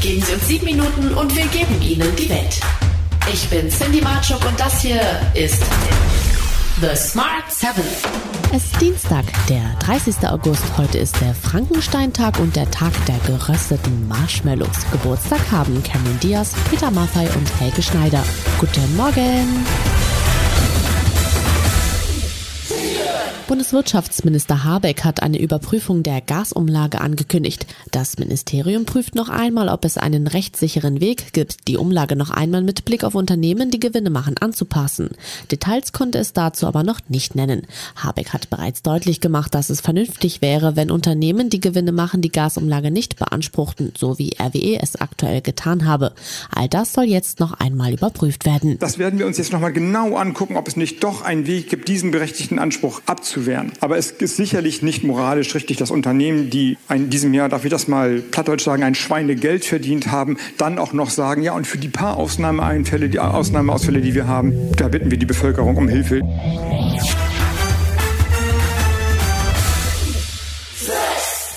Geben Sie uns sieben Minuten und wir geben Ihnen die Welt. Ich bin Cindy Marchuk und das hier ist The Smart Seven. Es ist Dienstag, der 30. August. Heute ist der Frankensteintag und der Tag der gerösteten Marshmallows. Geburtstag haben Cameron Diaz, Peter Maffay und Helge Schneider. Guten Morgen! Bundeswirtschaftsminister Habeck hat eine Überprüfung der Gasumlage angekündigt. Das Ministerium prüft noch einmal, ob es einen rechtssicheren Weg gibt, die Umlage noch einmal mit Blick auf Unternehmen, die Gewinne machen, anzupassen. Details konnte es dazu aber noch nicht nennen. Habeck hat bereits deutlich gemacht, dass es vernünftig wäre, wenn Unternehmen, die Gewinne machen, die Gasumlage nicht beanspruchten, so wie RWE es aktuell getan habe. All das soll jetzt noch einmal überprüft werden. Das werden wir uns jetzt noch mal genau angucken, ob es nicht doch einen Weg gibt, diesen berechtigten Anspruch abzuwehren. Aber es ist sicherlich nicht moralisch richtig, dass Unternehmen, die in diesem Jahr, darf ich das mal plattdeutsch sagen, ein Schweinegeld verdient haben, dann auch noch sagen, ja, und für die paar Ausnahmeeinfälle, die Ausnahmeausfälle, die wir haben, da bitten wir die Bevölkerung um Hilfe.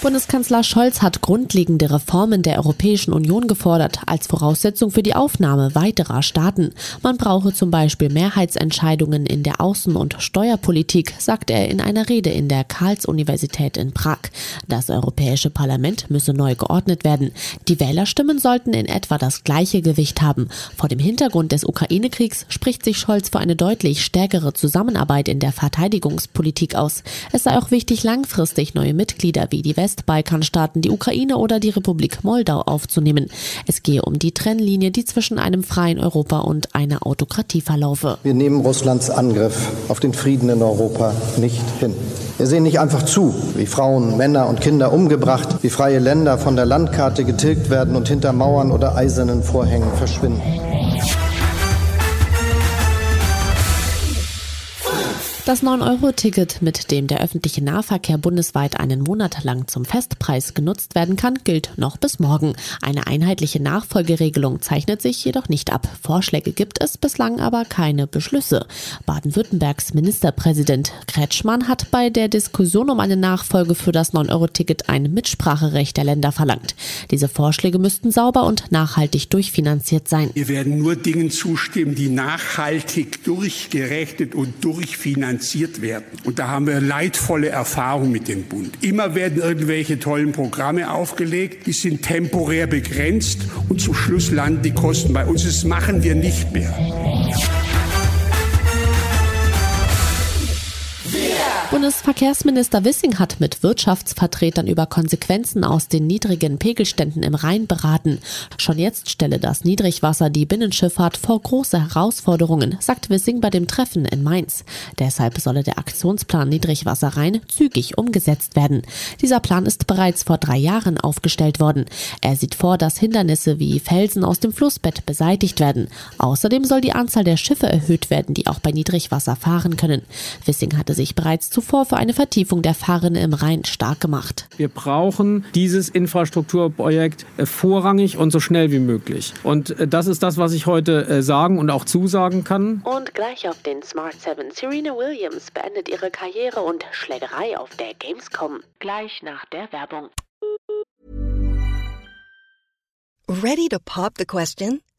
Bundeskanzler Scholz hat grundlegende Reformen der Europäischen Union gefordert, als Voraussetzung für die Aufnahme weiterer Staaten. Man brauche zum Beispiel Mehrheitsentscheidungen in der Außen- und Steuerpolitik, sagt er in einer Rede in der Karls-Universität in Prag. Das Europäische Parlament müsse neu geordnet werden. Die Wählerstimmen sollten in etwa das gleiche Gewicht haben. Vor dem Hintergrund des Ukraine-Kriegs spricht sich Scholz für eine deutlich stärkere Zusammenarbeit in der Verteidigungspolitik aus. Es sei auch wichtig, langfristig neue Mitglieder wie die West Westbalkanstaaten, die Ukraine oder die Republik Moldau aufzunehmen. Es gehe um die Trennlinie, die zwischen einem freien Europa und einer Autokratie verlaufe. Wir nehmen Russlands Angriff auf den Frieden in Europa nicht hin. Wir sehen nicht einfach zu, wie Frauen, Männer und Kinder umgebracht, wie freie Länder von der Landkarte getilgt werden und hinter Mauern oder eisernen Vorhängen verschwinden. Das 9-Euro-Ticket, mit dem der öffentliche Nahverkehr bundesweit einen Monat lang zum Festpreis genutzt werden kann, gilt noch bis morgen. Eine einheitliche Nachfolgeregelung zeichnet sich jedoch nicht ab. Vorschläge gibt es bislang aber keine Beschlüsse. Baden-Württembergs Ministerpräsident Kretschmann hat bei der Diskussion um eine Nachfolge für das 9-Euro-Ticket ein Mitspracherecht der Länder verlangt. Diese Vorschläge müssten sauber und nachhaltig durchfinanziert sein. Wir werden nur Dingen zustimmen, die nachhaltig durchgerechnet und durchfinanziert finanziert werden. Und da haben wir leidvolle Erfahrungen mit dem Bund. Immer werden irgendwelche tollen Programme aufgelegt, die sind temporär begrenzt und zum Schluss landen die Kosten bei uns. Das machen wir nicht mehr. Bundesverkehrsminister Wissing hat mit Wirtschaftsvertretern über Konsequenzen aus den niedrigen Pegelständen im Rhein beraten. Schon jetzt stelle das Niedrigwasser die Binnenschifffahrt vor große Herausforderungen, sagt Wissing bei dem Treffen in Mainz. Deshalb solle der Aktionsplan Niedrigwasser Rhein zügig umgesetzt werden. Dieser Plan ist bereits vor drei Jahren aufgestellt worden. Er sieht vor, dass Hindernisse wie Felsen aus dem Flussbett beseitigt werden. Außerdem soll die Anzahl der Schiffe erhöht werden, die auch bei Niedrigwasser fahren können. Wissing hatte sich bereits zuvor zuvor für eine Vertiefung der Fahrrinne im Rhein stark gemacht. Wir brauchen dieses Infrastrukturprojekt äh, vorrangig und so schnell wie möglich. Und äh, das ist das, was ich heute äh, sagen und auch zusagen kann. Und gleich auf den Smart 7. Serena Williams beendet ihre Karriere und Schlägerei auf der Gamescom. Gleich nach der Werbung. Ready to pop the question?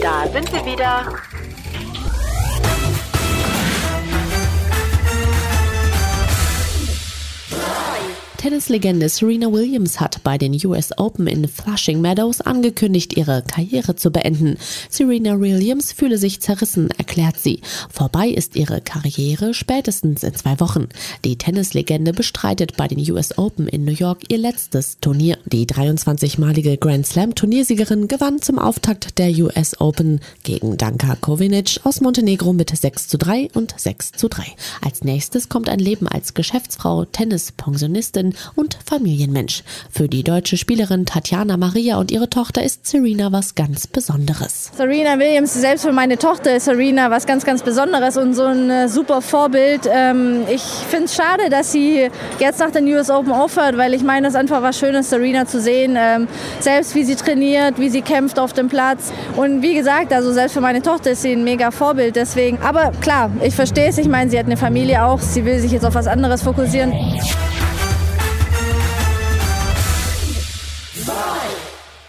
Da sind wir wieder. Tennislegende Serena Williams hat bei den US Open in Flushing Meadows angekündigt, ihre Karriere zu beenden. Serena Williams fühle sich zerrissen, erklärt sie. Vorbei ist ihre Karriere spätestens in zwei Wochen. Die Tennislegende bestreitet bei den US Open in New York ihr letztes Turnier. Die 23-malige Grand Slam Turniersiegerin gewann zum Auftakt der US Open gegen Danka Kovinic aus Montenegro mit 6 zu 3 und 6 zu 3. Als nächstes kommt ein Leben als Geschäftsfrau, Tennispensionistin und Familienmensch. Für die deutsche Spielerin Tatjana Maria und ihre Tochter ist Serena was ganz Besonderes. Serena Williams, selbst für meine Tochter ist Serena was ganz, ganz Besonderes und so ein äh, super Vorbild. Ähm, ich finde es schade, dass sie jetzt nach den US Open aufhört, weil ich meine, es ist einfach was Schönes, Serena zu sehen. Ähm, selbst wie sie trainiert, wie sie kämpft auf dem Platz. Und wie gesagt, also selbst für meine Tochter ist sie ein mega Vorbild. Deswegen, aber klar, ich verstehe es. Ich meine, sie hat eine Familie auch. Sie will sich jetzt auf was anderes fokussieren.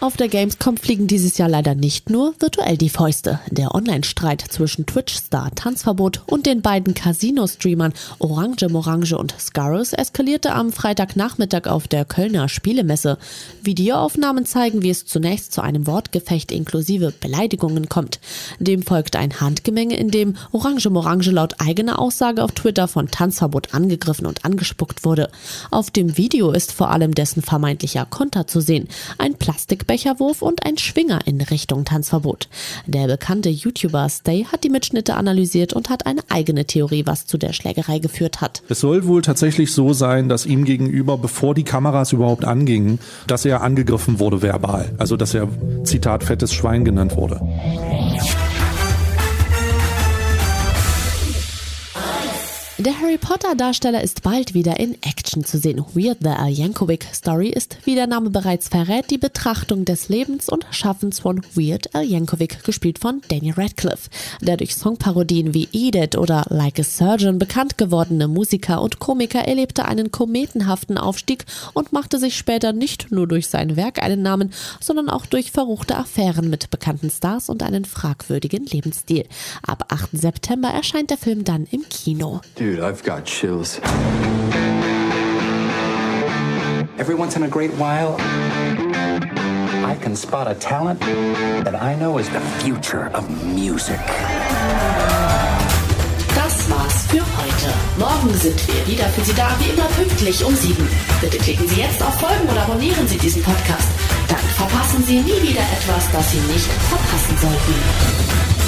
Auf der Gamescom fliegen dieses Jahr leider nicht nur virtuell die Fäuste. Der Online-Streit zwischen Twitch-Star Tanzverbot und den beiden Casino-Streamern Orange Morange und Scarus eskalierte am Freitagnachmittag auf der Kölner Spielemesse. Videoaufnahmen zeigen, wie es zunächst zu einem Wortgefecht inklusive Beleidigungen kommt. Dem folgt ein Handgemenge, in dem Orange Morange laut eigener Aussage auf Twitter von Tanzverbot angegriffen und angespuckt wurde. Auf dem Video ist vor allem dessen vermeintlicher Konter zu sehen. Ein Plastik Becherwurf und ein Schwinger in Richtung Tanzverbot. Der bekannte YouTuber Stay hat die Mitschnitte analysiert und hat eine eigene Theorie, was zu der Schlägerei geführt hat. Es soll wohl tatsächlich so sein, dass ihm gegenüber, bevor die Kameras überhaupt angingen, dass er angegriffen wurde verbal. Also dass er, Zitat, fettes Schwein genannt wurde. Der Harry Potter Darsteller ist bald wieder in Action zu sehen. Weird the Al Yankovic Story ist, wie der Name bereits verrät, die Betrachtung des Lebens und Schaffens von Weird Al Yankovic, gespielt von Daniel Radcliffe. Der durch Songparodien wie Edith oder Like a Surgeon bekannt gewordene Musiker und Komiker erlebte einen kometenhaften Aufstieg und machte sich später nicht nur durch sein Werk einen Namen, sondern auch durch verruchte Affären mit bekannten Stars und einen fragwürdigen Lebensstil. Ab 8. September erscheint der Film dann im Kino. Dude, I've got chills. Every once in a great while, I can spot a talent that I know is the future of music. Das war's für heute. Morgen sind wir wieder für Sie da, wie immer pünktlich um sieben. Bitte klicken Sie jetzt auf Folgen oder abonnieren Sie diesen Podcast. Dann verpassen Sie nie wieder etwas, das Sie nicht verpassen sollten.